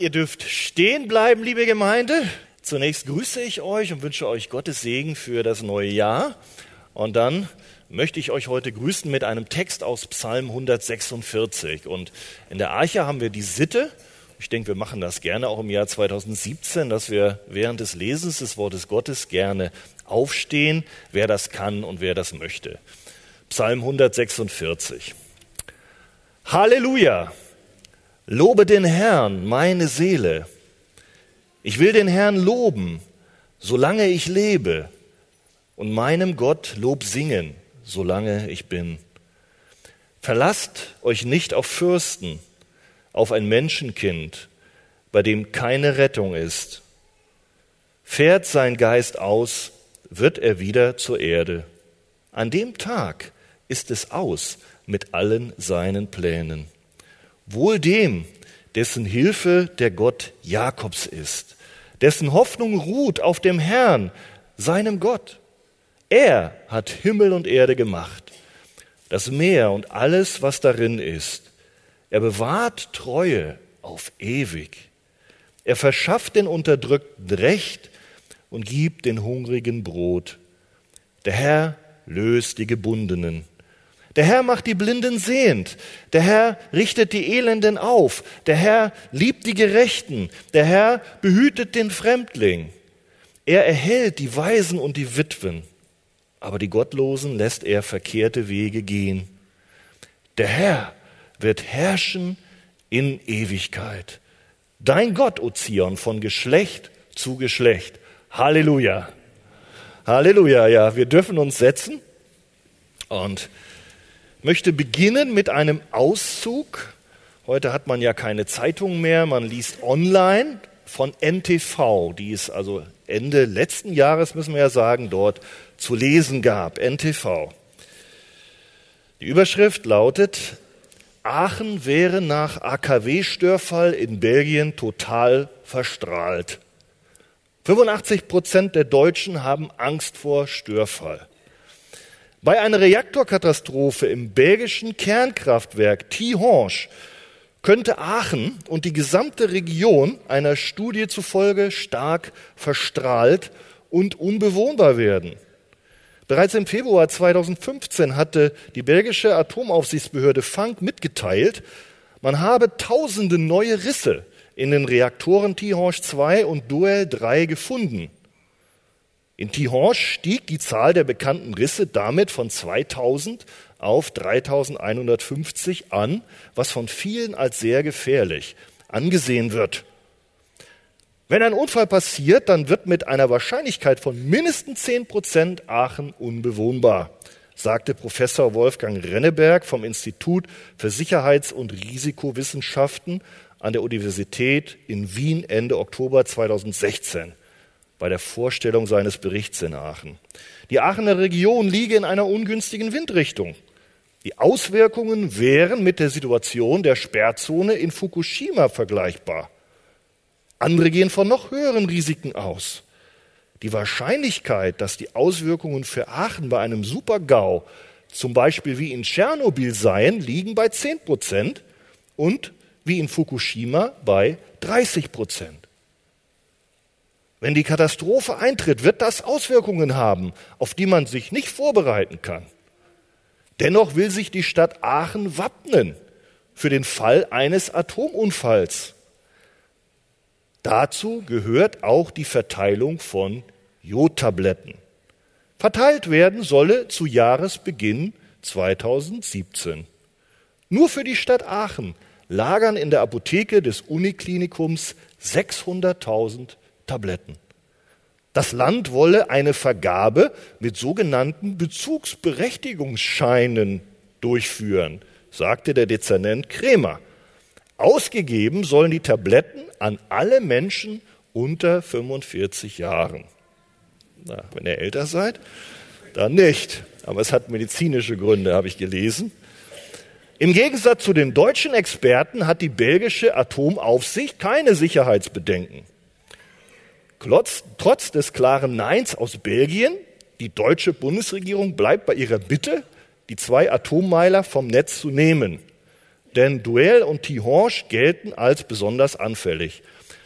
Ihr dürft stehen bleiben, liebe Gemeinde. Zunächst grüße ich euch und wünsche euch Gottes Segen für das neue Jahr. Und dann möchte ich euch heute grüßen mit einem Text aus Psalm 146. Und in der Arche haben wir die Sitte, ich denke, wir machen das gerne auch im Jahr 2017, dass wir während des Lesens des Wortes Gottes gerne aufstehen, wer das kann und wer das möchte. Psalm 146. Halleluja! Lobe den Herrn, meine Seele. Ich will den Herrn loben, solange ich lebe, und meinem Gott Lob singen, solange ich bin. Verlasst euch nicht auf Fürsten, auf ein Menschenkind, bei dem keine Rettung ist. Fährt sein Geist aus, wird er wieder zur Erde. An dem Tag ist es aus mit allen seinen Plänen. Wohl dem, dessen Hilfe der Gott Jakobs ist, dessen Hoffnung ruht auf dem Herrn, seinem Gott. Er hat Himmel und Erde gemacht, das Meer und alles, was darin ist. Er bewahrt Treue auf ewig. Er verschafft den Unterdrückten Recht und gibt den Hungrigen Brot. Der Herr löst die Gebundenen. Der Herr macht die Blinden sehend. Der Herr richtet die Elenden auf. Der Herr liebt die Gerechten. Der Herr behütet den Fremdling. Er erhält die Weisen und die Witwen. Aber die Gottlosen lässt er verkehrte Wege gehen. Der Herr wird herrschen in Ewigkeit. Dein Gott, O Zion, von Geschlecht zu Geschlecht. Halleluja. Halleluja, ja. Wir dürfen uns setzen und möchte beginnen mit einem Auszug. Heute hat man ja keine Zeitung mehr, man liest online von NTV, die es also Ende letzten Jahres, müssen wir ja sagen, dort zu lesen gab. NTV. Die Überschrift lautet, Aachen wäre nach AKW-Störfall in Belgien total verstrahlt. 85 Prozent der Deutschen haben Angst vor Störfall. Bei einer Reaktorkatastrophe im belgischen Kernkraftwerk Tihange könnte Aachen und die gesamte Region einer Studie zufolge stark verstrahlt und unbewohnbar werden. Bereits im Februar 2015 hatte die belgische Atomaufsichtsbehörde Fank mitgeteilt, man habe tausende neue Risse in den Reaktoren Tihange 2 und Duel 3 gefunden. In Tihange stieg die Zahl der bekannten Risse damit von 2000 auf 3150 an, was von vielen als sehr gefährlich angesehen wird. Wenn ein Unfall passiert, dann wird mit einer Wahrscheinlichkeit von mindestens 10 Prozent Aachen unbewohnbar, sagte Professor Wolfgang Renneberg vom Institut für Sicherheits- und Risikowissenschaften an der Universität in Wien Ende Oktober 2016 bei der Vorstellung seines Berichts in Aachen. Die Aachener Region liege in einer ungünstigen Windrichtung. Die Auswirkungen wären mit der Situation der Sperrzone in Fukushima vergleichbar. Andere gehen von noch höheren Risiken aus. Die Wahrscheinlichkeit, dass die Auswirkungen für Aachen bei einem Supergau, zum Beispiel wie in Tschernobyl seien, liegen bei 10 Prozent und wie in Fukushima bei 30 Prozent. Wenn die Katastrophe eintritt, wird das Auswirkungen haben, auf die man sich nicht vorbereiten kann. Dennoch will sich die Stadt Aachen wappnen für den Fall eines Atomunfalls. Dazu gehört auch die Verteilung von Jodtabletten. Verteilt werden solle zu Jahresbeginn 2017. Nur für die Stadt Aachen lagern in der Apotheke des Uniklinikums 600.000 Tabletten. Das Land wolle eine Vergabe mit sogenannten Bezugsberechtigungsscheinen durchführen, sagte der Dezernent Krämer. Ausgegeben sollen die Tabletten an alle Menschen unter 45 Jahren. Na, wenn ihr älter seid, dann nicht. Aber es hat medizinische Gründe, habe ich gelesen. Im Gegensatz zu den deutschen Experten hat die belgische Atomaufsicht keine Sicherheitsbedenken. Trotz, trotz des klaren Neins aus Belgien, die deutsche Bundesregierung bleibt bei ihrer Bitte, die zwei Atommeiler vom Netz zu nehmen. denn Duell und Tihange gelten als besonders anfällig.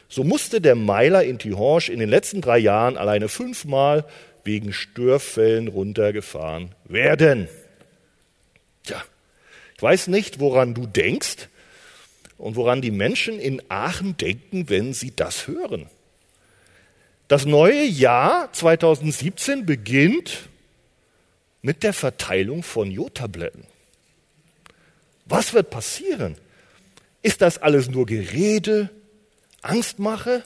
So musste der Meiler in Tihange in den letzten drei Jahren alleine fünfmal wegen Störfällen runtergefahren werden. Tja, ich weiß nicht, woran du denkst und woran die Menschen in Aachen denken, wenn sie das hören. Das neue Jahr 2017 beginnt mit der Verteilung von Jodtabletten. Was wird passieren? Ist das alles nur Gerede, Angstmache?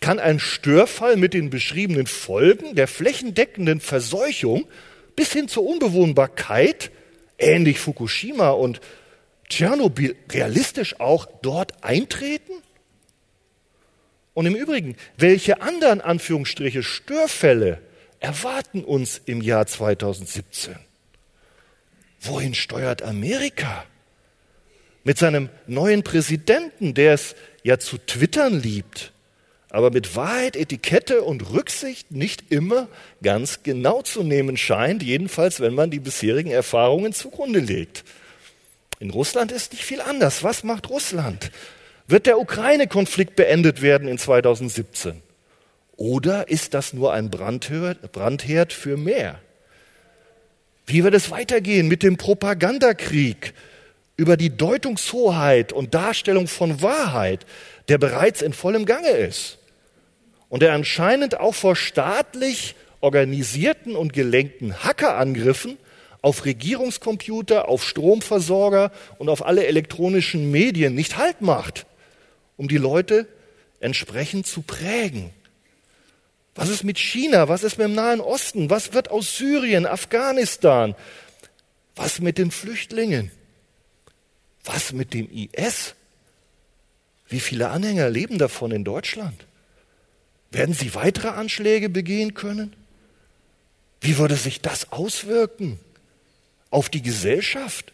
Kann ein Störfall mit den beschriebenen Folgen der flächendeckenden Verseuchung bis hin zur Unbewohnbarkeit, ähnlich Fukushima und Tschernobyl, realistisch auch dort eintreten? Und im Übrigen, welche anderen Anführungsstriche Störfälle erwarten uns im Jahr 2017? Wohin steuert Amerika? Mit seinem neuen Präsidenten, der es ja zu twittern liebt, aber mit Wahrheit, Etikette und Rücksicht nicht immer ganz genau zu nehmen scheint, jedenfalls wenn man die bisherigen Erfahrungen zugrunde legt. In Russland ist nicht viel anders. Was macht Russland? Wird der Ukraine-Konflikt beendet werden in 2017? Oder ist das nur ein Brandherd für mehr? Wie wird es weitergehen mit dem Propagandakrieg über die Deutungshoheit und Darstellung von Wahrheit, der bereits in vollem Gange ist und der anscheinend auch vor staatlich organisierten und gelenkten Hackerangriffen auf Regierungscomputer, auf Stromversorger und auf alle elektronischen Medien nicht Halt macht, um die Leute entsprechend zu prägen. Was ist mit China? Was ist mit dem Nahen Osten? Was wird aus Syrien, Afghanistan? Was mit den Flüchtlingen? Was mit dem IS? Wie viele Anhänger leben davon in Deutschland? Werden sie weitere Anschläge begehen können? Wie würde sich das auswirken auf die Gesellschaft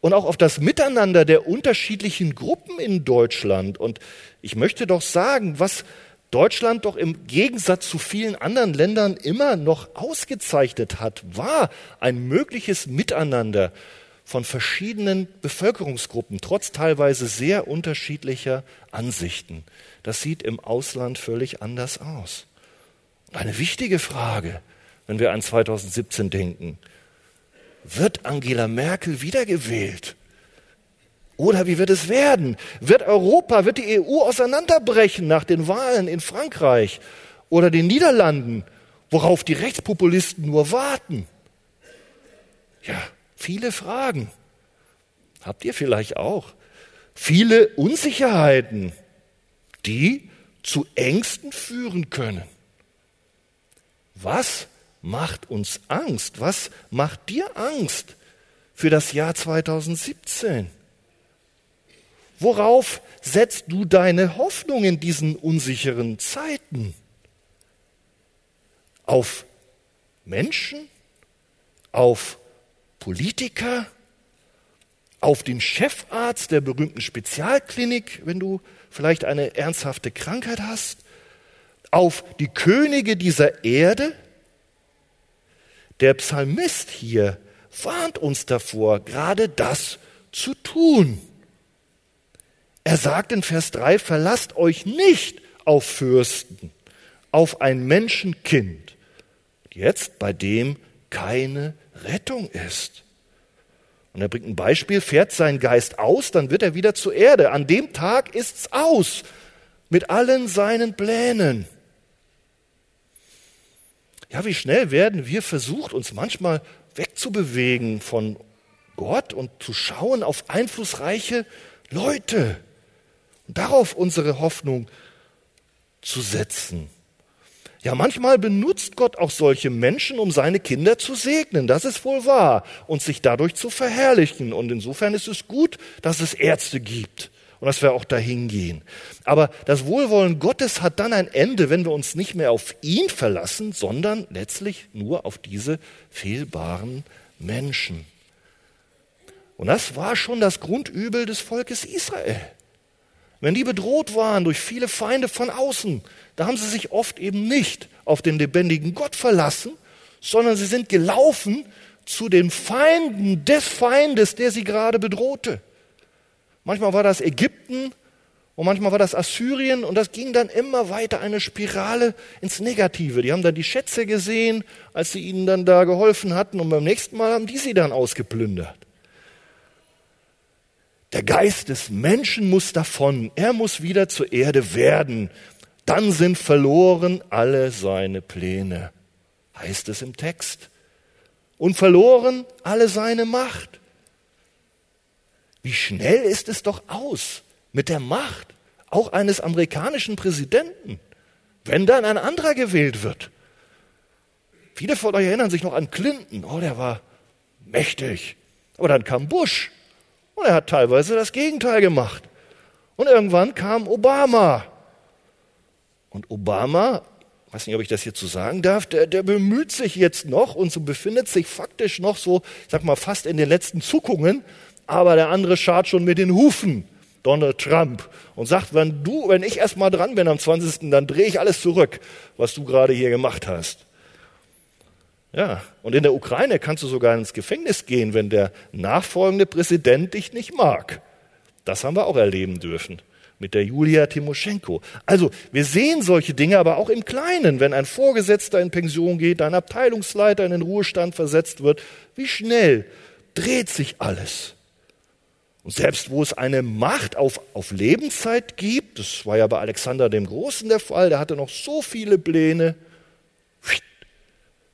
und auch auf das Miteinander der unterschiedlichen Gruppen in Deutschland? Und ich möchte doch sagen, was Deutschland doch im Gegensatz zu vielen anderen Ländern immer noch ausgezeichnet hat, war ein mögliches Miteinander von verschiedenen Bevölkerungsgruppen, trotz teilweise sehr unterschiedlicher Ansichten. Das sieht im Ausland völlig anders aus. Eine wichtige Frage, wenn wir an 2017 denken. Wird Angela Merkel wiedergewählt? Oder wie wird es werden? Wird Europa, wird die EU auseinanderbrechen nach den Wahlen in Frankreich oder den Niederlanden, worauf die Rechtspopulisten nur warten? Ja, viele Fragen. Habt ihr vielleicht auch? Viele Unsicherheiten, die zu Ängsten führen können. Was macht uns Angst? Was macht dir Angst für das Jahr 2017? Worauf setzt du deine Hoffnung in diesen unsicheren Zeiten? Auf Menschen? Auf Politiker? Auf den Chefarzt der berühmten Spezialklinik, wenn du vielleicht eine ernsthafte Krankheit hast? Auf die Könige dieser Erde? Der Psalmist hier warnt uns davor, gerade das zu tun. Er sagt in Vers 3, verlasst euch nicht auf Fürsten, auf ein Menschenkind, jetzt bei dem keine Rettung ist. Und er bringt ein Beispiel, fährt sein Geist aus, dann wird er wieder zur Erde. An dem Tag ist's aus mit allen seinen Plänen. Ja, wie schnell werden wir versucht, uns manchmal wegzubewegen von Gott und zu schauen auf einflussreiche Leute darauf unsere Hoffnung zu setzen. Ja, manchmal benutzt Gott auch solche Menschen, um seine Kinder zu segnen. Das ist wohl wahr. Und sich dadurch zu verherrlichen. Und insofern ist es gut, dass es Ärzte gibt. Und dass wir auch dahin gehen. Aber das Wohlwollen Gottes hat dann ein Ende, wenn wir uns nicht mehr auf ihn verlassen, sondern letztlich nur auf diese fehlbaren Menschen. Und das war schon das Grundübel des Volkes Israel. Wenn die bedroht waren durch viele Feinde von außen, da haben sie sich oft eben nicht auf den lebendigen Gott verlassen, sondern sie sind gelaufen zu den Feinden des Feindes, der sie gerade bedrohte. Manchmal war das Ägypten und manchmal war das Assyrien und das ging dann immer weiter eine Spirale ins Negative. Die haben dann die Schätze gesehen, als sie ihnen dann da geholfen hatten und beim nächsten Mal haben die sie dann ausgeplündert. Der Geist des Menschen muss davon, er muss wieder zur Erde werden. Dann sind verloren alle seine Pläne, heißt es im Text. Und verloren alle seine Macht. Wie schnell ist es doch aus mit der Macht auch eines amerikanischen Präsidenten, wenn dann ein anderer gewählt wird. Viele von euch erinnern sich noch an Clinton. Oh, der war mächtig. Aber dann kam Bush. Und er hat teilweise das Gegenteil gemacht. Und irgendwann kam Obama. Und Obama, ich weiß nicht, ob ich das hier zu sagen darf, der, der bemüht sich jetzt noch und so befindet sich faktisch noch so, ich sag mal, fast in den letzten Zuckungen, aber der andere schart schon mit den Hufen. Donald Trump und sagt, wenn du, wenn ich erst mal dran bin am 20., dann drehe ich alles zurück, was du gerade hier gemacht hast. Ja, und in der Ukraine kannst du sogar ins Gefängnis gehen, wenn der nachfolgende Präsident dich nicht mag. Das haben wir auch erleben dürfen mit der Julia Timoschenko. Also, wir sehen solche Dinge aber auch im Kleinen, wenn ein Vorgesetzter in Pension geht, ein Abteilungsleiter in den Ruhestand versetzt wird, wie schnell dreht sich alles. Und selbst wo es eine Macht auf, auf Lebenszeit gibt, das war ja bei Alexander dem Großen der Fall, der hatte noch so viele Pläne,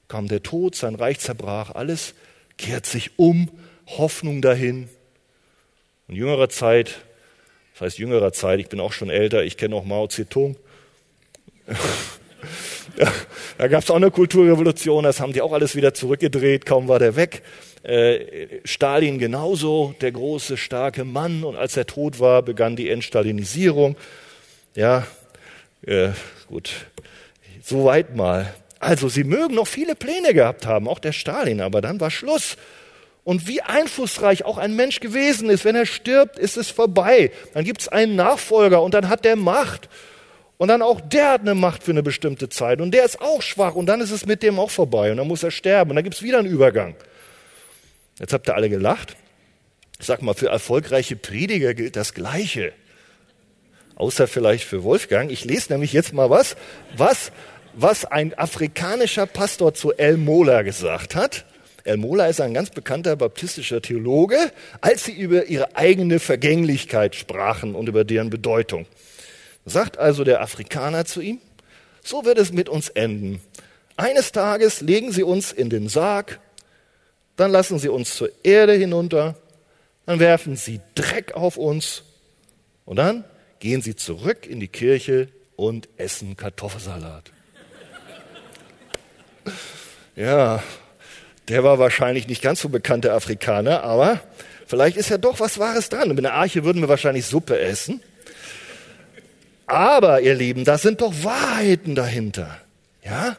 kam der Tod, sein Reich zerbrach, alles kehrt sich um, Hoffnung dahin. Und jüngerer Zeit, das heißt jüngerer Zeit, ich bin auch schon älter, ich kenne auch Mao Zedong. da gab es auch eine Kulturrevolution, das haben die auch alles wieder zurückgedreht, kaum war der weg. Äh, Stalin genauso, der große, starke Mann. Und als er tot war, begann die Entstalinisierung. Ja, äh, gut, soweit mal. Also sie mögen noch viele Pläne gehabt haben, auch der Stalin, aber dann war Schluss. Und wie einflussreich auch ein Mensch gewesen ist, wenn er stirbt, ist es vorbei. Dann gibt es einen Nachfolger und dann hat der Macht. Und dann auch der hat eine Macht für eine bestimmte Zeit und der ist auch schwach und dann ist es mit dem auch vorbei und dann muss er sterben und dann gibt es wieder einen Übergang. Jetzt habt ihr alle gelacht. Ich sag mal, für erfolgreiche Prediger gilt das Gleiche. Außer vielleicht für Wolfgang. Ich lese nämlich jetzt mal was, was was ein afrikanischer Pastor zu El Mola gesagt hat. El Mola ist ein ganz bekannter baptistischer Theologe, als sie über ihre eigene Vergänglichkeit sprachen und über deren Bedeutung. Sagt also der Afrikaner zu ihm, so wird es mit uns enden. Eines Tages legen sie uns in den Sarg, dann lassen sie uns zur Erde hinunter, dann werfen sie Dreck auf uns und dann gehen sie zurück in die Kirche und essen Kartoffelsalat. Ja, der war wahrscheinlich nicht ganz so bekannt, der Afrikaner, aber vielleicht ist ja doch was Wahres dran. In der Arche würden wir wahrscheinlich Suppe essen. Aber, ihr Lieben, da sind doch Wahrheiten dahinter. Ja?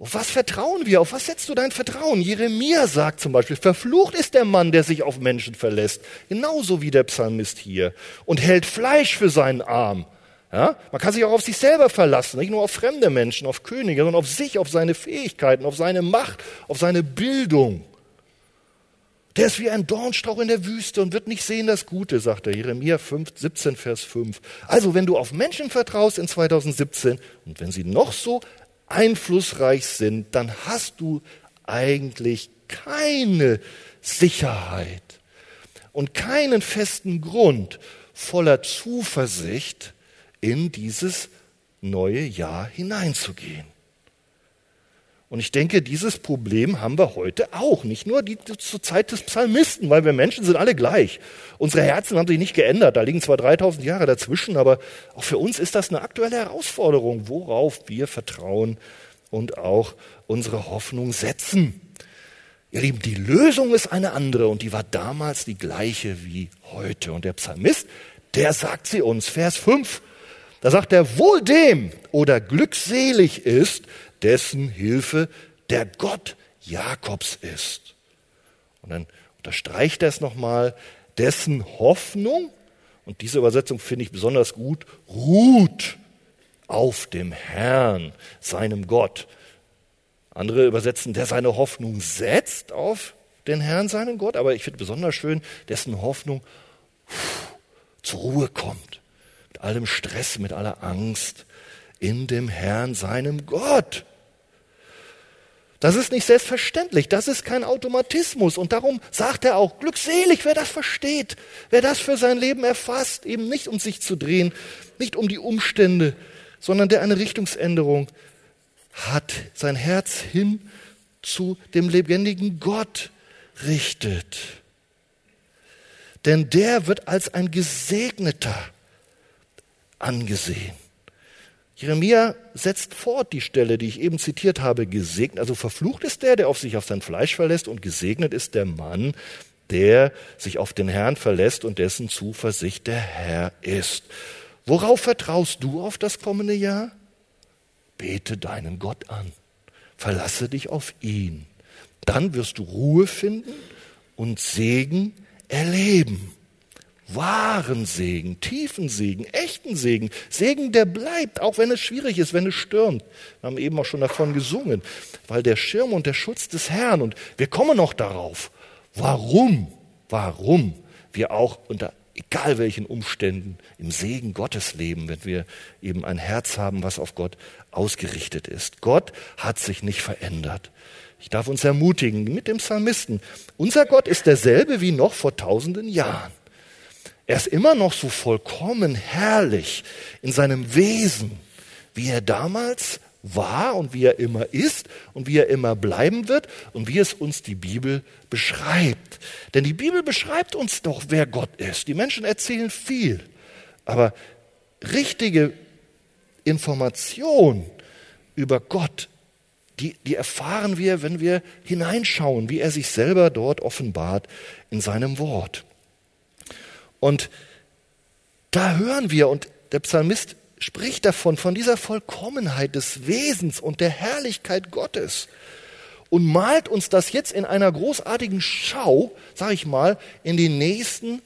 Auf was vertrauen wir? Auf was setzt du dein Vertrauen? Jeremia sagt zum Beispiel, verflucht ist der Mann, der sich auf Menschen verlässt. Genauso wie der Psalmist hier. Und hält Fleisch für seinen Arm. Ja? Man kann sich auch auf sich selber verlassen, nicht nur auf fremde Menschen, auf Könige, sondern auf sich, auf seine Fähigkeiten, auf seine Macht, auf seine Bildung. Der ist wie ein Dornstrauch in der Wüste und wird nicht sehen das Gute, sagt er. Jeremia 5, 17, Vers 5. Also, wenn du auf Menschen vertraust in 2017 und wenn sie noch so einflussreich sind, dann hast du eigentlich keine Sicherheit und keinen festen Grund voller Zuversicht, in dieses neue Jahr hineinzugehen. Und ich denke, dieses Problem haben wir heute auch, nicht nur die, zur Zeit des Psalmisten, weil wir Menschen sind alle gleich. Unsere Herzen haben sich nicht geändert, da liegen zwar 3000 Jahre dazwischen, aber auch für uns ist das eine aktuelle Herausforderung, worauf wir vertrauen und auch unsere Hoffnung setzen. Ihr Lieben, die Lösung ist eine andere und die war damals die gleiche wie heute. Und der Psalmist, der sagt sie uns, Vers 5, da sagt er, wohl dem oder glückselig ist, dessen Hilfe der Gott Jakobs ist. Und dann unterstreicht er es nochmal, dessen Hoffnung, und diese Übersetzung finde ich besonders gut, ruht auf dem Herrn, seinem Gott. Andere übersetzen, der seine Hoffnung setzt auf den Herrn, seinen Gott, aber ich finde besonders schön, dessen Hoffnung zur Ruhe kommt. Mit allem Stress, mit aller Angst in dem Herrn, seinem Gott. Das ist nicht selbstverständlich, das ist kein Automatismus. Und darum sagt er auch, glückselig, wer das versteht, wer das für sein Leben erfasst, eben nicht um sich zu drehen, nicht um die Umstände, sondern der eine Richtungsänderung hat, sein Herz hin zu dem lebendigen Gott richtet. Denn der wird als ein Gesegneter angesehen. Jeremia setzt fort die Stelle, die ich eben zitiert habe, gesegnet. Also verflucht ist der, der auf sich auf sein Fleisch verlässt und gesegnet ist der Mann, der sich auf den Herrn verlässt und dessen Zuversicht der Herr ist. Worauf vertraust du auf das kommende Jahr? Bete deinen Gott an. Verlasse dich auf ihn. Dann wirst du Ruhe finden und Segen erleben wahren Segen, tiefen Segen, echten Segen, Segen, der bleibt, auch wenn es schwierig ist, wenn es stürmt. Wir haben eben auch schon davon gesungen, weil der Schirm und der Schutz des Herrn, und wir kommen noch darauf, warum, warum wir auch unter egal welchen Umständen im Segen Gottes leben, wenn wir eben ein Herz haben, was auf Gott ausgerichtet ist. Gott hat sich nicht verändert. Ich darf uns ermutigen mit dem Psalmisten. Unser Gott ist derselbe wie noch vor tausenden Jahren. Er ist immer noch so vollkommen herrlich in seinem Wesen, wie er damals war und wie er immer ist und wie er immer bleiben wird und wie es uns die Bibel beschreibt. Denn die Bibel beschreibt uns doch, wer Gott ist. Die Menschen erzählen viel, aber richtige Information über Gott, die, die erfahren wir, wenn wir hineinschauen, wie er sich selber dort offenbart in seinem Wort. Und da hören wir, und der Psalmist spricht davon, von dieser Vollkommenheit des Wesens und der Herrlichkeit Gottes und malt uns das jetzt in einer großartigen Schau, sag ich mal, in den nächsten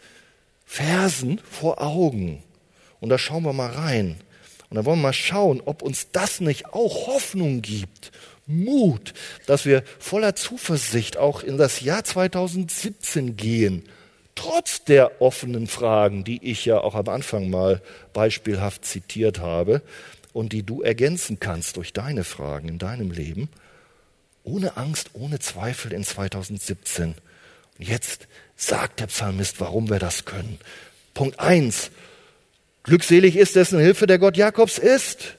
Versen vor Augen. Und da schauen wir mal rein. Und da wollen wir mal schauen, ob uns das nicht auch Hoffnung gibt, Mut, dass wir voller Zuversicht auch in das Jahr 2017 gehen trotz der offenen Fragen, die ich ja auch am Anfang mal beispielhaft zitiert habe und die du ergänzen kannst durch deine Fragen in deinem Leben, ohne Angst, ohne Zweifel in 2017. Und jetzt sagt der Psalmist, warum wir das können. Punkt eins: Glückselig ist, dessen Hilfe der Gott Jakobs ist,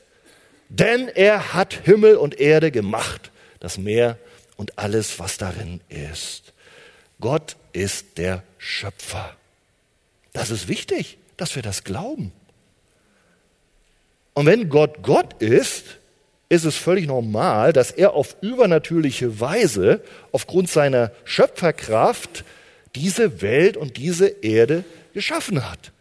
denn er hat Himmel und Erde gemacht, das Meer und alles, was darin ist. Gott ist der Schöpfer. Das ist wichtig, dass wir das glauben. Und wenn Gott Gott ist, ist es völlig normal, dass er auf übernatürliche Weise aufgrund seiner Schöpferkraft diese Welt und diese Erde geschaffen hat.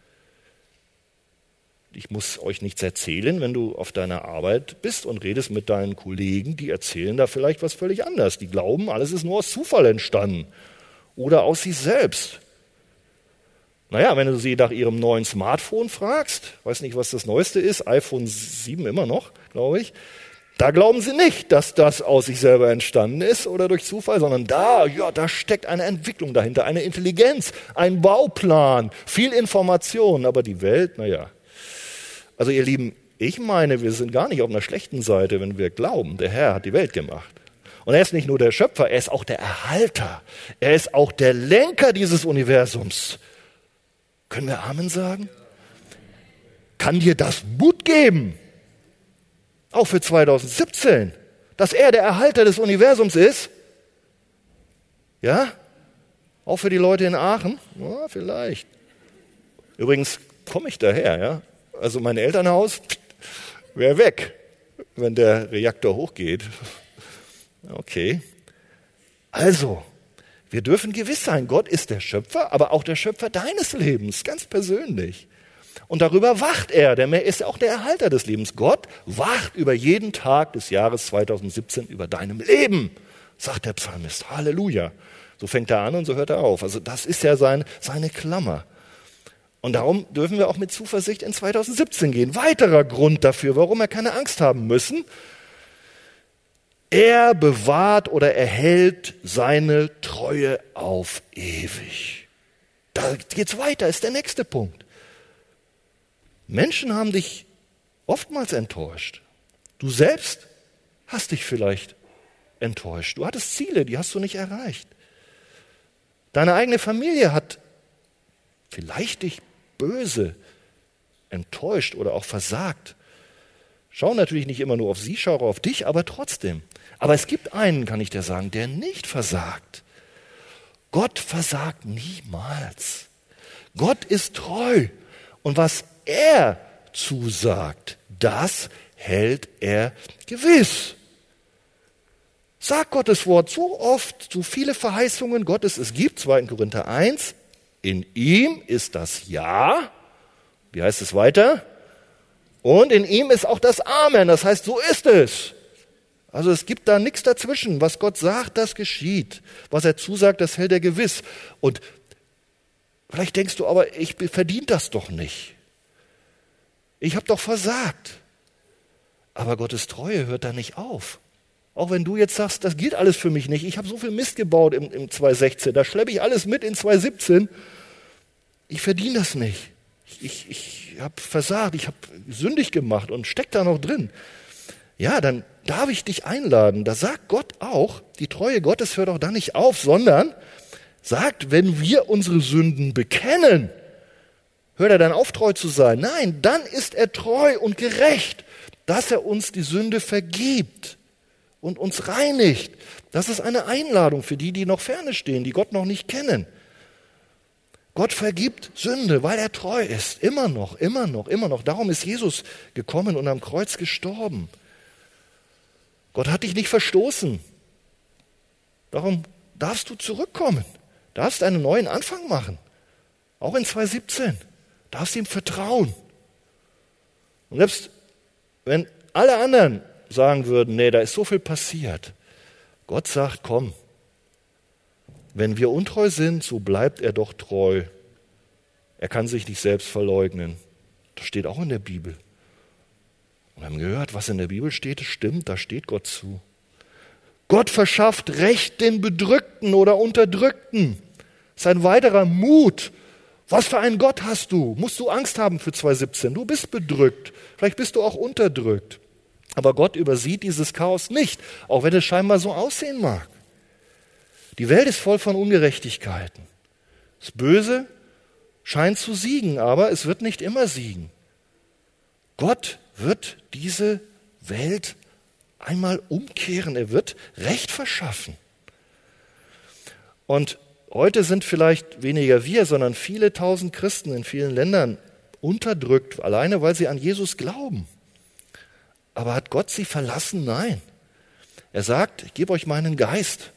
Ich muss euch nichts erzählen, wenn du auf deiner Arbeit bist und redest mit deinen Kollegen, die erzählen da vielleicht was völlig anderes. Die glauben, alles ist nur aus Zufall entstanden oder aus sich selbst. Naja, wenn du sie nach ihrem neuen Smartphone fragst, weiß nicht, was das Neueste ist, iPhone 7 immer noch, glaube ich, da glauben sie nicht, dass das aus sich selber entstanden ist oder durch Zufall, sondern da, ja, da steckt eine Entwicklung dahinter, eine Intelligenz, ein Bauplan, viel Information, aber die Welt, naja. Also ihr Lieben, ich meine, wir sind gar nicht auf einer schlechten Seite, wenn wir glauben, der Herr hat die Welt gemacht. Und er ist nicht nur der Schöpfer, er ist auch der Erhalter. Er ist auch der Lenker dieses Universums. Können wir Amen sagen? Kann dir das Mut geben? Auch für 2017, dass er der Erhalter des Universums ist? Ja? Auch für die Leute in Aachen? Ja, vielleicht. Übrigens komme ich daher, ja? Also mein Elternhaus wäre weg, wenn der Reaktor hochgeht. Okay. Also, wir dürfen gewiss sein, Gott ist der Schöpfer, aber auch der Schöpfer deines Lebens, ganz persönlich. Und darüber wacht er, denn er ist auch der Erhalter des Lebens. Gott wacht über jeden Tag des Jahres 2017 über deinem Leben, sagt der Psalmist. Halleluja. So fängt er an und so hört er auf. Also das ist ja sein, seine Klammer. Und darum dürfen wir auch mit Zuversicht in 2017 gehen. Weiterer Grund dafür, warum wir keine Angst haben müssen, er bewahrt oder erhält seine Treue auf ewig. Da geht's weiter, ist der nächste Punkt. Menschen haben dich oftmals enttäuscht. Du selbst hast dich vielleicht enttäuscht. Du hattest Ziele, die hast du nicht erreicht. Deine eigene Familie hat vielleicht dich böse enttäuscht oder auch versagt. Schau natürlich nicht immer nur auf sie, schau auf dich, aber trotzdem. Aber es gibt einen, kann ich dir sagen, der nicht versagt. Gott versagt niemals. Gott ist treu. Und was er zusagt, das hält er gewiss. Sagt Gottes Wort so oft, so viele Verheißungen Gottes es gibt, 2. Korinther 1, in ihm ist das Ja. Wie heißt es weiter? Und in ihm ist auch das Amen. Das heißt, so ist es. Also es gibt da nichts dazwischen. Was Gott sagt, das geschieht. Was er zusagt, das hält er gewiss. Und vielleicht denkst du aber, ich verdiene das doch nicht. Ich habe doch versagt. Aber Gottes Treue hört da nicht auf. Auch wenn du jetzt sagst, das gilt alles für mich nicht. Ich habe so viel Mist gebaut im, im 2016. Da schleppe ich alles mit in 2017. Ich verdiene das nicht. Ich, ich, habe versagt. Ich habe sündig gemacht und steck da noch drin. Ja, dann darf ich dich einladen. Da sagt Gott auch, die Treue Gottes hört auch da nicht auf, sondern sagt, wenn wir unsere Sünden bekennen, Hört er dann auf, treu zu sein? Nein, dann ist er treu und gerecht, dass er uns die Sünde vergibt und uns reinigt. Das ist eine Einladung für die, die noch ferne stehen, die Gott noch nicht kennen. Gott vergibt Sünde, weil er treu ist. Immer noch, immer noch, immer noch. Darum ist Jesus gekommen und am Kreuz gestorben. Gott hat dich nicht verstoßen. Darum darfst du zurückkommen. Darfst einen neuen Anfang machen. Auch in 2017 darfst ihm vertrauen. Und selbst wenn alle anderen sagen würden, nee, da ist so viel passiert, Gott sagt, komm, wenn wir untreu sind, so bleibt er doch treu. Er kann sich nicht selbst verleugnen. Das steht auch in der Bibel. Und wir haben gehört, was in der Bibel steht, das stimmt, da steht Gott zu. Gott verschafft Recht den Bedrückten oder Unterdrückten. Das ist ein weiterer Mut, was für einen Gott hast du? Musst du Angst haben für 2017? Du bist bedrückt. Vielleicht bist du auch unterdrückt. Aber Gott übersieht dieses Chaos nicht, auch wenn es scheinbar so aussehen mag. Die Welt ist voll von Ungerechtigkeiten. Das Böse scheint zu siegen, aber es wird nicht immer siegen. Gott wird diese Welt einmal umkehren. Er wird Recht verschaffen. Und Heute sind vielleicht weniger wir, sondern viele tausend Christen in vielen Ländern unterdrückt, alleine weil sie an Jesus glauben. Aber hat Gott sie verlassen? Nein. Er sagt, ich gebe euch meinen Geist.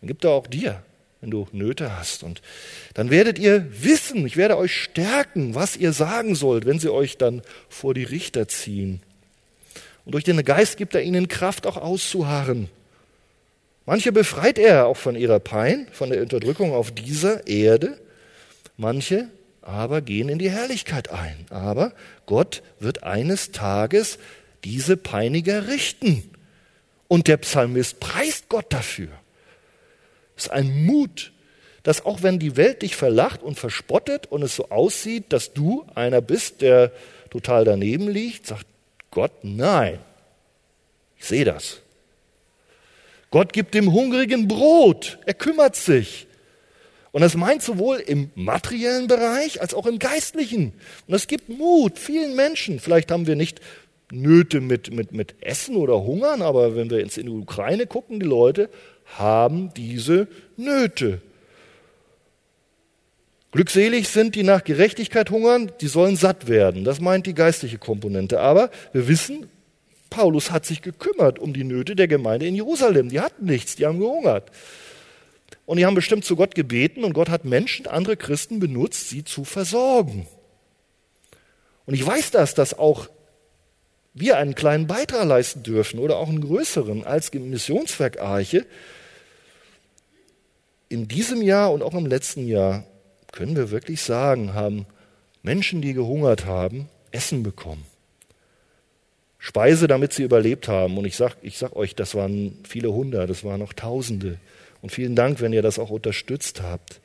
Den gibt er auch dir, wenn du Nöte hast. Und dann werdet ihr wissen, ich werde euch stärken, was ihr sagen sollt, wenn sie euch dann vor die Richter ziehen. Und durch den Geist gibt er ihnen Kraft, auch auszuharren. Manche befreit er auch von ihrer Pein, von der Unterdrückung auf dieser Erde. Manche aber gehen in die Herrlichkeit ein. Aber Gott wird eines Tages diese Peiniger richten. Und der Psalmist preist Gott dafür. Ist ein Mut, dass auch wenn die Welt dich verlacht und verspottet und es so aussieht, dass du einer bist, der total daneben liegt, sagt Gott, nein, ich sehe das. Gott gibt dem Hungrigen Brot. Er kümmert sich. Und das meint sowohl im materiellen Bereich als auch im geistlichen. Und es gibt Mut vielen Menschen. Vielleicht haben wir nicht Nöte mit, mit, mit Essen oder Hungern, aber wenn wir jetzt in die Ukraine gucken, die Leute haben diese Nöte. Glückselig sind, die nach Gerechtigkeit hungern, die sollen satt werden. Das meint die geistliche Komponente. Aber wir wissen, Paulus hat sich gekümmert um die Nöte der Gemeinde in Jerusalem. Die hatten nichts, die haben gehungert. Und die haben bestimmt zu Gott gebeten und Gott hat Menschen, andere Christen benutzt, sie zu versorgen. Und ich weiß das, dass auch wir einen kleinen Beitrag leisten dürfen oder auch einen größeren als Missionswerk Arche. In diesem Jahr und auch im letzten Jahr können wir wirklich sagen, haben Menschen, die gehungert haben, Essen bekommen. Speise, damit sie überlebt haben. Und ich sage ich sag euch, das waren viele hundert, das waren noch Tausende. Und vielen Dank, wenn ihr das auch unterstützt habt.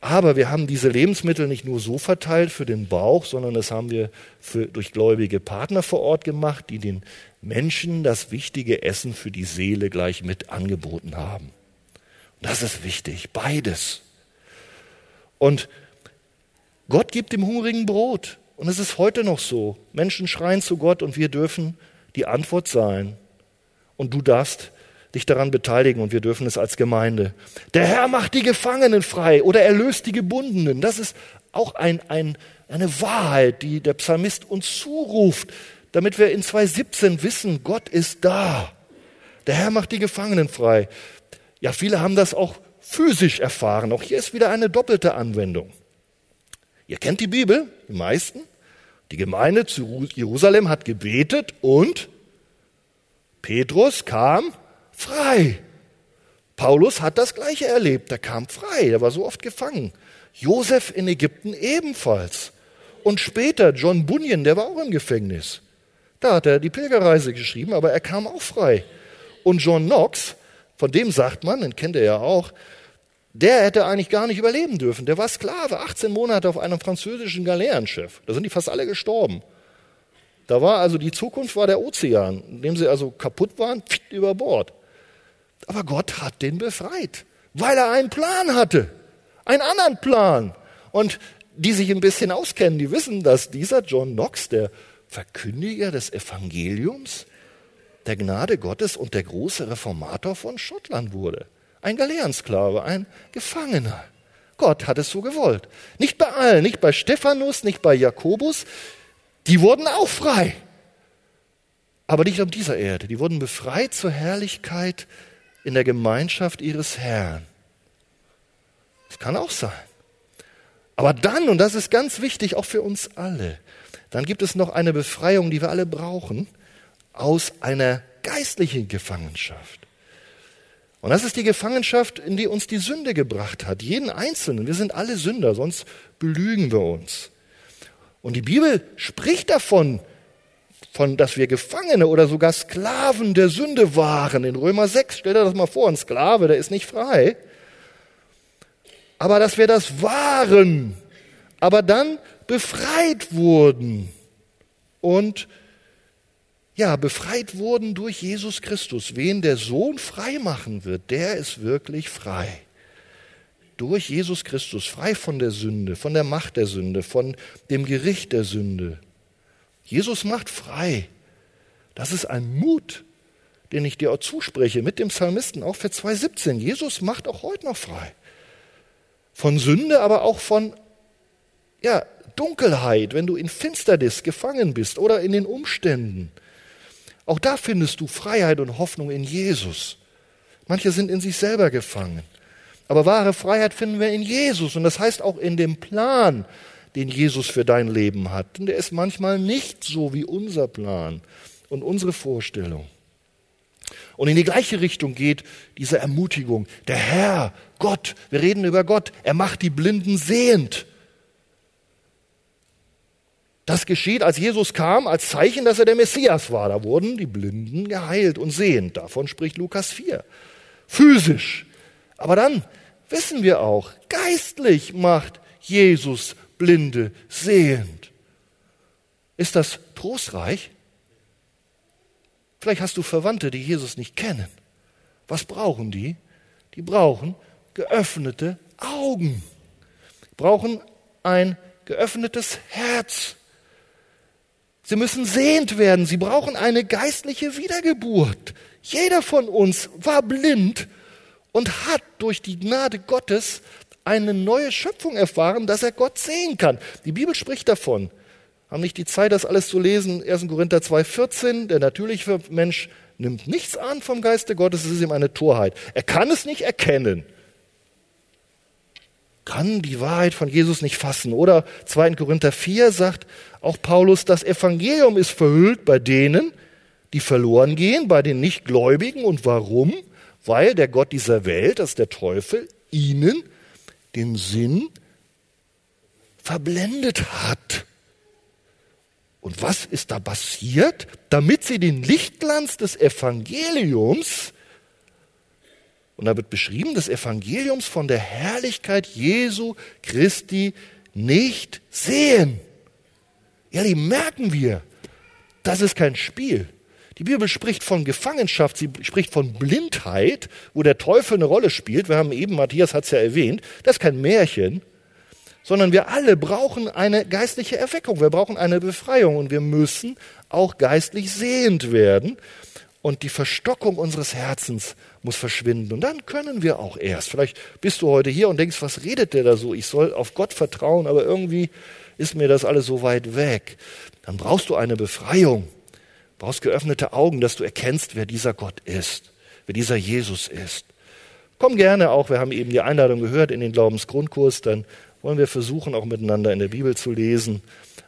Aber wir haben diese Lebensmittel nicht nur so verteilt für den Bauch, sondern das haben wir für, durch gläubige Partner vor Ort gemacht, die den Menschen das wichtige Essen für die Seele gleich mit angeboten haben. Das ist wichtig, beides. Und Gott gibt dem Hungrigen Brot. Und es ist heute noch so. Menschen schreien zu Gott und wir dürfen die Antwort sein. Und du darfst dich daran beteiligen und wir dürfen es als Gemeinde. Der Herr macht die Gefangenen frei oder erlöst die Gebundenen. Das ist auch ein, ein, eine Wahrheit, die der Psalmist uns zuruft, damit wir in 2.17 wissen, Gott ist da. Der Herr macht die Gefangenen frei. Ja, viele haben das auch physisch erfahren. Auch hier ist wieder eine doppelte Anwendung. Ihr kennt die Bibel, die meisten. Die Gemeinde zu Jerusalem hat gebetet und Petrus kam frei. Paulus hat das Gleiche erlebt. Er kam frei. Er war so oft gefangen. Josef in Ägypten ebenfalls. Und später John Bunyan, der war auch im Gefängnis. Da hat er die Pilgerreise geschrieben, aber er kam auch frei. Und John Knox, von dem sagt man, den kennt er ja auch, der hätte eigentlich gar nicht überleben dürfen. Der war Sklave, 18 Monate auf einem französischen Galeerenschiff. Da sind die fast alle gestorben. Da war also die Zukunft war der Ozean, in dem sie also kaputt waren, über Bord. Aber Gott hat den befreit, weil er einen Plan hatte, einen anderen Plan. Und die sich ein bisschen auskennen, die wissen, dass dieser John Knox, der Verkündiger des Evangeliums, der Gnade Gottes und der große Reformator von Schottland wurde. Ein Galeerensklave, ein Gefangener. Gott hat es so gewollt. Nicht bei allen, nicht bei Stephanus, nicht bei Jakobus. Die wurden auch frei. Aber nicht auf dieser Erde. Die wurden befreit zur Herrlichkeit in der Gemeinschaft ihres Herrn. Das kann auch sein. Aber dann, und das ist ganz wichtig auch für uns alle, dann gibt es noch eine Befreiung, die wir alle brauchen, aus einer geistlichen Gefangenschaft. Und das ist die Gefangenschaft, in die uns die Sünde gebracht hat. Jeden Einzelnen. Wir sind alle Sünder, sonst belügen wir uns. Und die Bibel spricht davon, von, dass wir Gefangene oder sogar Sklaven der Sünde waren. In Römer 6, stell dir das mal vor, ein Sklave, der ist nicht frei. Aber dass wir das waren, aber dann befreit wurden und ja, befreit wurden durch Jesus Christus. Wen der Sohn frei machen wird, der ist wirklich frei. Durch Jesus Christus, frei von der Sünde, von der Macht der Sünde, von dem Gericht der Sünde. Jesus macht frei. Das ist ein Mut, den ich dir auch zuspreche mit dem Psalmisten, auch für 2,17. Jesus macht auch heute noch frei. Von Sünde, aber auch von ja, Dunkelheit, wenn du in Finsternis gefangen bist oder in den Umständen. Auch da findest du Freiheit und Hoffnung in Jesus. Manche sind in sich selber gefangen. Aber wahre Freiheit finden wir in Jesus. Und das heißt auch in dem Plan, den Jesus für dein Leben hat. Und der ist manchmal nicht so wie unser Plan und unsere Vorstellung. Und in die gleiche Richtung geht diese Ermutigung. Der Herr, Gott, wir reden über Gott, er macht die Blinden sehend. Das geschieht, als Jesus kam, als Zeichen, dass er der Messias war. Da wurden die Blinden geheilt und sehend. Davon spricht Lukas 4. Physisch. Aber dann wissen wir auch, geistlich macht Jesus Blinde sehend. Ist das trostreich? Vielleicht hast du Verwandte, die Jesus nicht kennen. Was brauchen die? Die brauchen geöffnete Augen, brauchen ein geöffnetes Herz. Sie müssen sehend werden, sie brauchen eine geistliche Wiedergeburt. Jeder von uns war blind und hat durch die Gnade Gottes eine neue Schöpfung erfahren, dass er Gott sehen kann. Die Bibel spricht davon. Haben nicht die Zeit, das alles zu lesen. 1. Korinther 2,14. Der natürliche Mensch nimmt nichts an vom Geiste Gottes. Es ist ihm eine Torheit. Er kann es nicht erkennen. Kann die Wahrheit von Jesus nicht fassen. Oder 2. Korinther 4 sagt auch Paulus, das Evangelium ist verhüllt bei denen, die verloren gehen, bei den Nichtgläubigen. Und warum? Weil der Gott dieser Welt, das ist der Teufel, ihnen den Sinn verblendet hat. Und was ist da passiert? Damit sie den Lichtglanz des Evangeliums Und da wird beschrieben, des Evangeliums von der Herrlichkeit Jesu Christi nicht sehen. Ja, die merken wir. Das ist kein Spiel. Die Bibel spricht von Gefangenschaft, sie spricht von Blindheit, wo der Teufel eine Rolle spielt. Wir haben eben, Matthias hat es ja erwähnt, das ist kein Märchen, sondern wir alle brauchen eine geistliche Erweckung, wir brauchen eine Befreiung und wir müssen auch geistlich sehend werden. Und die Verstockung unseres Herzens muss verschwinden. Und dann können wir auch erst. Vielleicht bist du heute hier und denkst, was redet der da so? Ich soll auf Gott vertrauen, aber irgendwie ist mir das alles so weit weg. Dann brauchst du eine Befreiung brauchst geöffnete Augen, dass du erkennst, wer dieser Gott ist, wer dieser Jesus ist. Komm gerne auch, wir haben eben die Einladung gehört in den Glaubensgrundkurs, dann wollen wir versuchen, auch miteinander in der Bibel zu lesen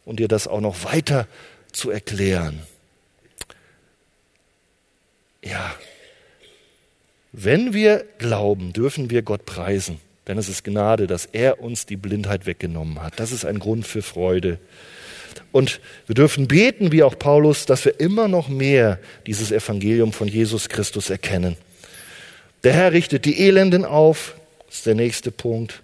und dir das auch noch weiter zu erklären. Ja, wenn wir glauben, dürfen wir Gott preisen, denn es ist Gnade, dass er uns die Blindheit weggenommen hat. Das ist ein Grund für Freude. Und wir dürfen beten, wie auch Paulus, dass wir immer noch mehr dieses Evangelium von Jesus Christus erkennen. Der Herr richtet die Elenden auf, ist der nächste Punkt.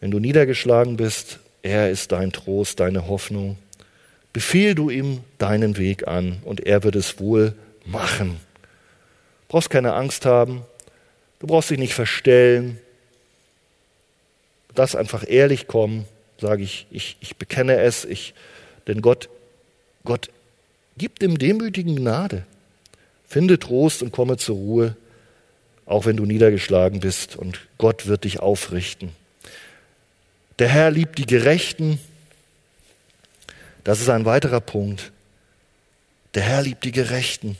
Wenn du niedergeschlagen bist, er ist dein Trost, deine Hoffnung. Befehl du ihm deinen Weg an und er wird es wohl machen. Du brauchst keine Angst haben, du brauchst dich nicht verstellen. Darfst einfach ehrlich kommen sage ich, ich, ich bekenne es, ich, denn Gott, Gott gibt dem Demütigen Gnade. Finde Trost und komme zur Ruhe, auch wenn du niedergeschlagen bist, und Gott wird dich aufrichten. Der Herr liebt die Gerechten. Das ist ein weiterer Punkt. Der Herr liebt die Gerechten.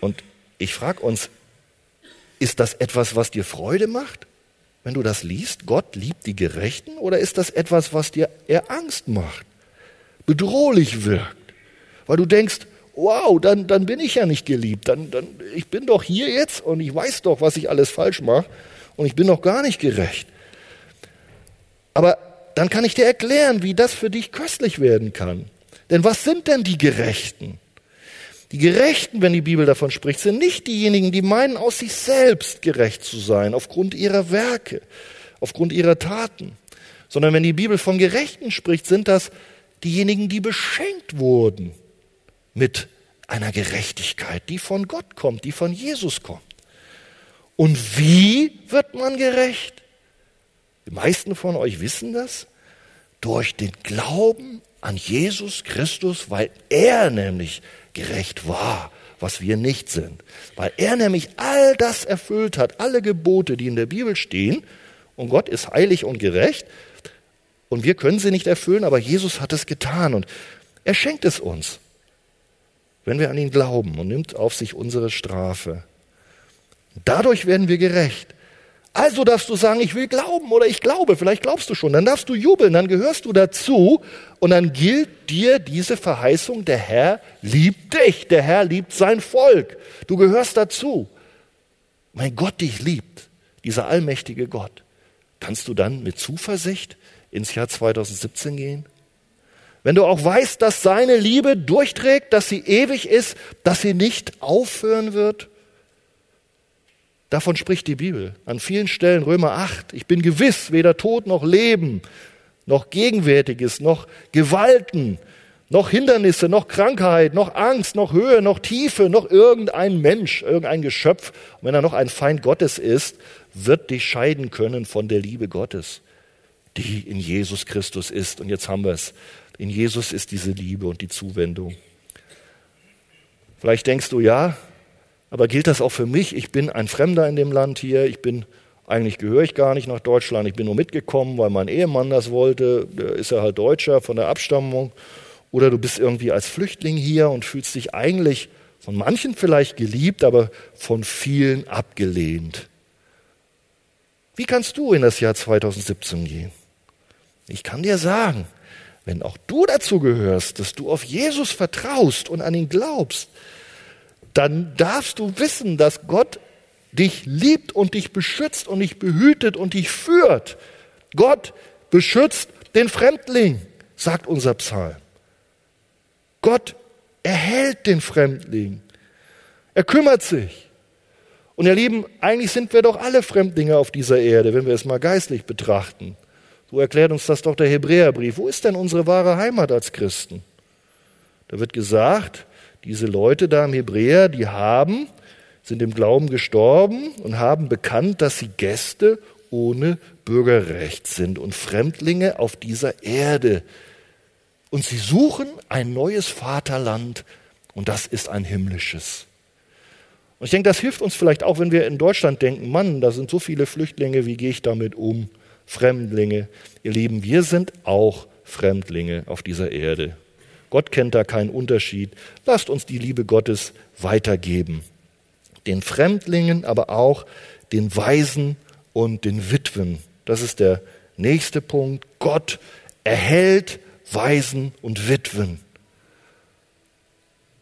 Und ich frage uns, ist das etwas, was dir Freude macht? wenn du das liest, Gott liebt die Gerechten, oder ist das etwas, was dir eher Angst macht, bedrohlich wirkt, weil du denkst, wow, dann, dann bin ich ja nicht geliebt, dann, dann, ich bin doch hier jetzt und ich weiß doch, was ich alles falsch mache und ich bin doch gar nicht gerecht. Aber dann kann ich dir erklären, wie das für dich köstlich werden kann. Denn was sind denn die Gerechten? Die Gerechten, wenn die Bibel davon spricht, sind nicht diejenigen, die meinen, aus sich selbst gerecht zu sein, aufgrund ihrer Werke, aufgrund ihrer Taten, sondern wenn die Bibel von Gerechten spricht, sind das diejenigen, die beschenkt wurden mit einer Gerechtigkeit, die von Gott kommt, die von Jesus kommt. Und wie wird man gerecht? Die meisten von euch wissen das. Durch den Glauben an Jesus Christus, weil er nämlich gerecht war, was wir nicht sind. Weil er nämlich all das erfüllt hat, alle Gebote, die in der Bibel stehen. Und Gott ist heilig und gerecht. Und wir können sie nicht erfüllen, aber Jesus hat es getan. Und er schenkt es uns, wenn wir an ihn glauben und nimmt auf sich unsere Strafe. Dadurch werden wir gerecht. Also darfst du sagen, ich will glauben oder ich glaube, vielleicht glaubst du schon, dann darfst du jubeln, dann gehörst du dazu und dann gilt dir diese Verheißung, der Herr liebt dich, der Herr liebt sein Volk, du gehörst dazu. Mein Gott dich liebt, dieser allmächtige Gott. Kannst du dann mit Zuversicht ins Jahr 2017 gehen? Wenn du auch weißt, dass seine Liebe durchträgt, dass sie ewig ist, dass sie nicht aufhören wird, Davon spricht die Bibel an vielen Stellen, Römer 8. Ich bin gewiss, weder Tod noch Leben, noch Gegenwärtiges, noch Gewalten, noch Hindernisse, noch Krankheit, noch Angst, noch Höhe, noch Tiefe, noch irgendein Mensch, irgendein Geschöpf, und wenn er noch ein Feind Gottes ist, wird dich scheiden können von der Liebe Gottes, die in Jesus Christus ist. Und jetzt haben wir es. In Jesus ist diese Liebe und die Zuwendung. Vielleicht denkst du, ja, aber gilt das auch für mich? Ich bin ein Fremder in dem Land hier. Ich bin, eigentlich gehöre ich gar nicht nach Deutschland. Ich bin nur mitgekommen, weil mein Ehemann das wollte. Der ist ja halt Deutscher von der Abstammung. Oder du bist irgendwie als Flüchtling hier und fühlst dich eigentlich von manchen vielleicht geliebt, aber von vielen abgelehnt. Wie kannst du in das Jahr 2017 gehen? Ich kann dir sagen, wenn auch du dazu gehörst, dass du auf Jesus vertraust und an ihn glaubst, dann darfst du wissen, dass Gott dich liebt und dich beschützt und dich behütet und dich führt. Gott beschützt den Fremdling, sagt unser Psalm. Gott erhält den Fremdling. Er kümmert sich. Und ihr Lieben, eigentlich sind wir doch alle Fremdlinge auf dieser Erde, wenn wir es mal geistlich betrachten. So erklärt uns das doch der Hebräerbrief. Wo ist denn unsere wahre Heimat als Christen? Da wird gesagt, diese Leute da im Hebräer, die haben, sind im Glauben gestorben und haben bekannt, dass sie Gäste ohne Bürgerrecht sind und Fremdlinge auf dieser Erde. Und sie suchen ein neues Vaterland und das ist ein himmlisches. Und ich denke, das hilft uns vielleicht auch, wenn wir in Deutschland denken, Mann, da sind so viele Flüchtlinge, wie gehe ich damit um? Fremdlinge. Ihr Lieben, wir sind auch Fremdlinge auf dieser Erde. Gott kennt da keinen Unterschied. Lasst uns die Liebe Gottes weitergeben. Den Fremdlingen, aber auch den Waisen und den Witwen. Das ist der nächste Punkt. Gott erhält Waisen und Witwen.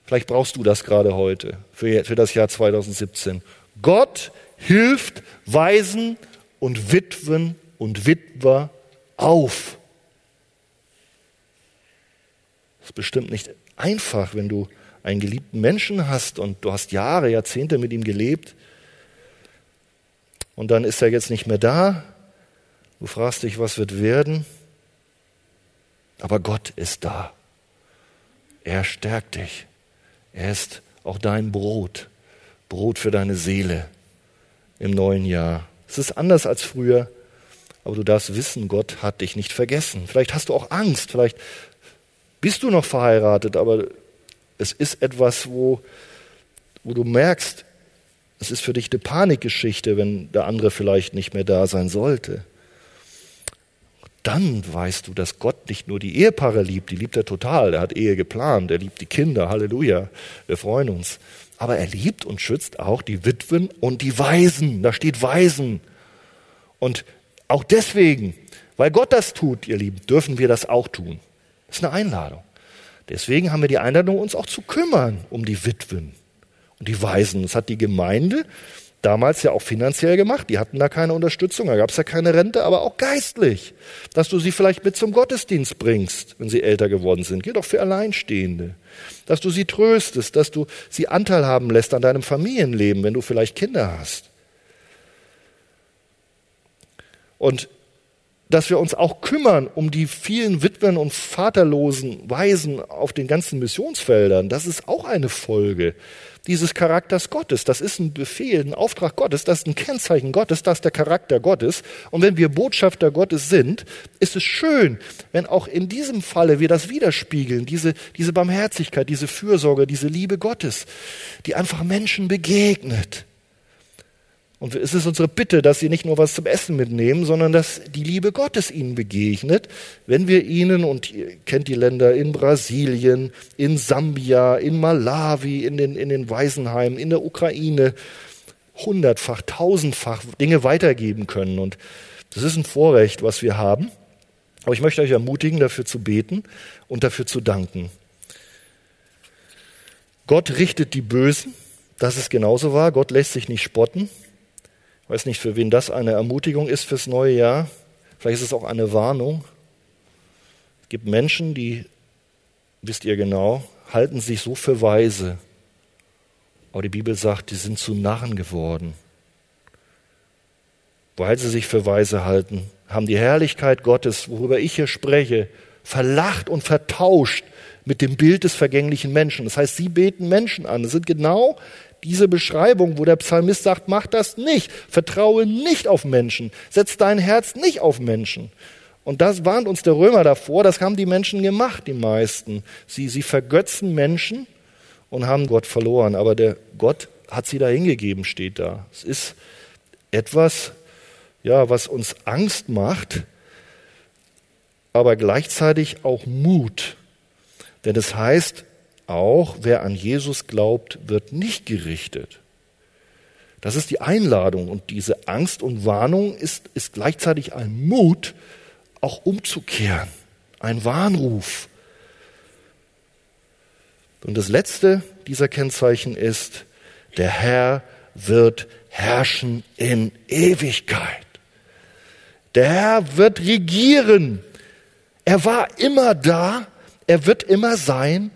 Vielleicht brauchst du das gerade heute für, für das Jahr 2017. Gott hilft Waisen und Witwen und Witwer auf. Das ist bestimmt nicht einfach, wenn du einen geliebten Menschen hast und du hast Jahre, Jahrzehnte mit ihm gelebt und dann ist er jetzt nicht mehr da. Du fragst dich, was wird werden? Aber Gott ist da. Er stärkt dich. Er ist auch dein Brot, Brot für deine Seele im neuen Jahr. Es ist anders als früher, aber du darfst wissen, Gott hat dich nicht vergessen. Vielleicht hast du auch Angst, vielleicht bist du noch verheiratet, aber es ist etwas, wo, wo du merkst, es ist für dich eine Panikgeschichte, wenn der andere vielleicht nicht mehr da sein sollte dann weißt du, dass Gott nicht nur die Ehepaare liebt, die liebt er total, er hat Ehe geplant, er liebt die Kinder, Halleluja, wir freuen uns. Aber er liebt und schützt auch die Witwen und die Waisen, da steht Waisen. Und auch deswegen, weil Gott das tut, ihr Lieben, dürfen wir das auch tun. Das ist eine Einladung. Deswegen haben wir die Einladung, uns auch zu kümmern um die Witwen und die Waisen. Das hat die Gemeinde damals ja auch finanziell gemacht. Die hatten da keine Unterstützung, da gab es ja keine Rente, aber auch geistlich. Dass du sie vielleicht mit zum Gottesdienst bringst, wenn sie älter geworden sind. Geht auch für Alleinstehende. Dass du sie tröstest, dass du sie Anteil haben lässt an deinem Familienleben, wenn du vielleicht Kinder hast. Und dass wir uns auch kümmern um die vielen Witwen und vaterlosen Waisen auf den ganzen Missionsfeldern, das ist auch eine Folge dieses Charakters Gottes. Das ist ein Befehl, ein Auftrag Gottes, das ist ein Kennzeichen Gottes, das ist der Charakter Gottes. Und wenn wir Botschafter Gottes sind, ist es schön, wenn auch in diesem Falle wir das widerspiegeln, diese, diese Barmherzigkeit, diese Fürsorge, diese Liebe Gottes, die einfach Menschen begegnet. Und es ist unsere Bitte, dass sie nicht nur was zum Essen mitnehmen, sondern dass die Liebe Gottes ihnen begegnet, wenn wir ihnen, und ihr kennt die Länder in Brasilien, in Sambia, in Malawi, in den, in den Waisenheimen, in der Ukraine, hundertfach, tausendfach Dinge weitergeben können. Und das ist ein Vorrecht, was wir haben. Aber ich möchte euch ermutigen, dafür zu beten und dafür zu danken. Gott richtet die Bösen, das ist genauso wahr. Gott lässt sich nicht spotten. Ich weiß nicht, für wen das eine Ermutigung ist fürs neue Jahr. Vielleicht ist es auch eine Warnung. Es gibt Menschen, die, wisst ihr genau, halten sich so für weise. Aber die Bibel sagt, die sind zu Narren geworden. Weil sie sich für weise halten, haben die Herrlichkeit Gottes, worüber ich hier spreche, verlacht und vertauscht mit dem Bild des vergänglichen Menschen. Das heißt, sie beten Menschen an. Das sind genau diese Beschreibung, wo der Psalmist sagt, mach das nicht, vertraue nicht auf Menschen, setz dein Herz nicht auf Menschen. Und das warnt uns der Römer davor, das haben die Menschen gemacht, die meisten. Sie, sie vergötzen Menschen und haben Gott verloren, aber der Gott hat sie da hingegeben, steht da. Es ist etwas, ja, was uns Angst macht, aber gleichzeitig auch Mut. Denn es heißt, auch wer an Jesus glaubt, wird nicht gerichtet. Das ist die Einladung und diese Angst und Warnung ist, ist gleichzeitig ein Mut, auch umzukehren, ein Warnruf. Und das letzte dieser Kennzeichen ist, der Herr wird herrschen in Ewigkeit. Der Herr wird regieren. Er war immer da, er wird immer sein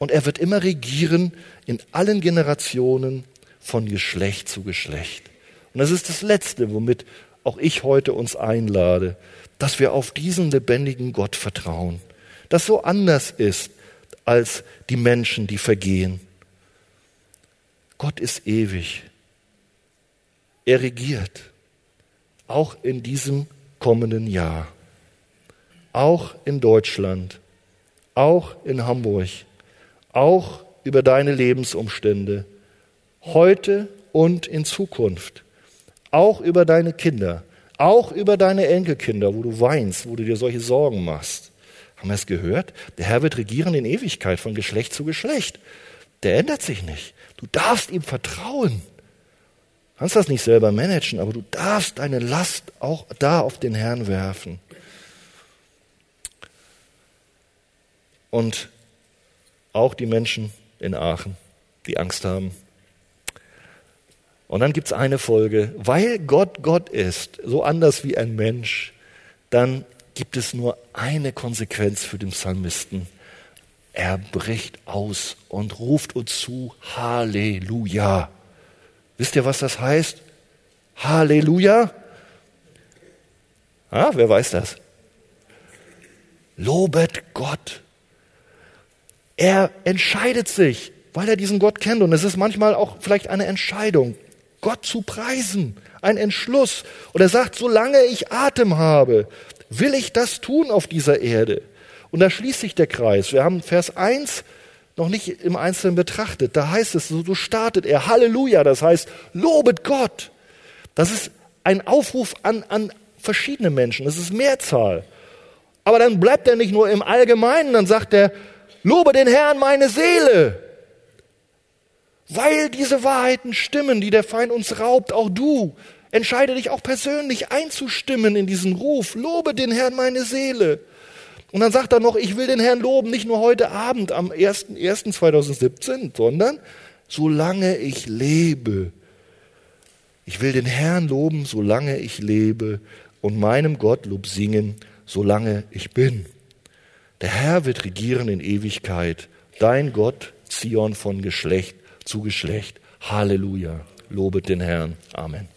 und er wird immer regieren in allen Generationen von Geschlecht zu Geschlecht. Und das ist das Letzte, womit auch ich heute uns einlade, dass wir auf diesen lebendigen Gott vertrauen, das so anders ist als die Menschen, die vergehen. Gott ist ewig. Er regiert, auch in diesem kommenden Jahr, auch in Deutschland, auch in Hamburg, auch über deine Lebensumstände, heute und in Zukunft, auch über deine Kinder, auch über deine Enkelkinder, wo du weinst, wo du dir solche Sorgen machst. Haben wir es gehört? Der Herr wird regieren in Ewigkeit, von Geschlecht zu Geschlecht. Der ändert sich nicht. Du darfst ihm vertrauen. Du kannst das nicht selber managen, aber du darfst deine Last auch da auf den Herrn werfen. Und auch die Menschen in Aachen, die Angst haben, und dann gibt es eine Folge, weil Gott Gott ist, so anders wie ein Mensch, dann gibt es nur eine Konsequenz für den Psalmisten. Er bricht aus und ruft uns zu, Halleluja. Wisst ihr, was das heißt? Halleluja? Ah, wer weiß das? Lobet Gott. Er entscheidet sich, weil er diesen Gott kennt. Und es ist manchmal auch vielleicht eine Entscheidung. Gott zu preisen, ein Entschluss. Und er sagt, solange ich Atem habe, will ich das tun auf dieser Erde. Und da schließt sich der Kreis. Wir haben Vers 1 noch nicht im Einzelnen betrachtet. Da heißt es, so startet er, Halleluja, das heißt, lobet Gott. Das ist ein Aufruf an, an verschiedene Menschen, das ist Mehrzahl. Aber dann bleibt er nicht nur im Allgemeinen, dann sagt er, lobe den Herrn meine Seele. Weil diese Wahrheiten stimmen, die der Feind uns raubt, auch du, entscheide dich auch persönlich einzustimmen in diesen Ruf. Lobe den Herrn meine Seele. Und dann sagt er noch, ich will den Herrn loben, nicht nur heute Abend am 1.1.2017, sondern solange ich lebe. Ich will den Herrn loben, solange ich lebe und meinem Gott Lob singen, solange ich bin. Der Herr wird regieren in Ewigkeit, dein Gott, Zion von Geschlecht zu Geschlecht. Halleluja. Lobet den Herrn. Amen.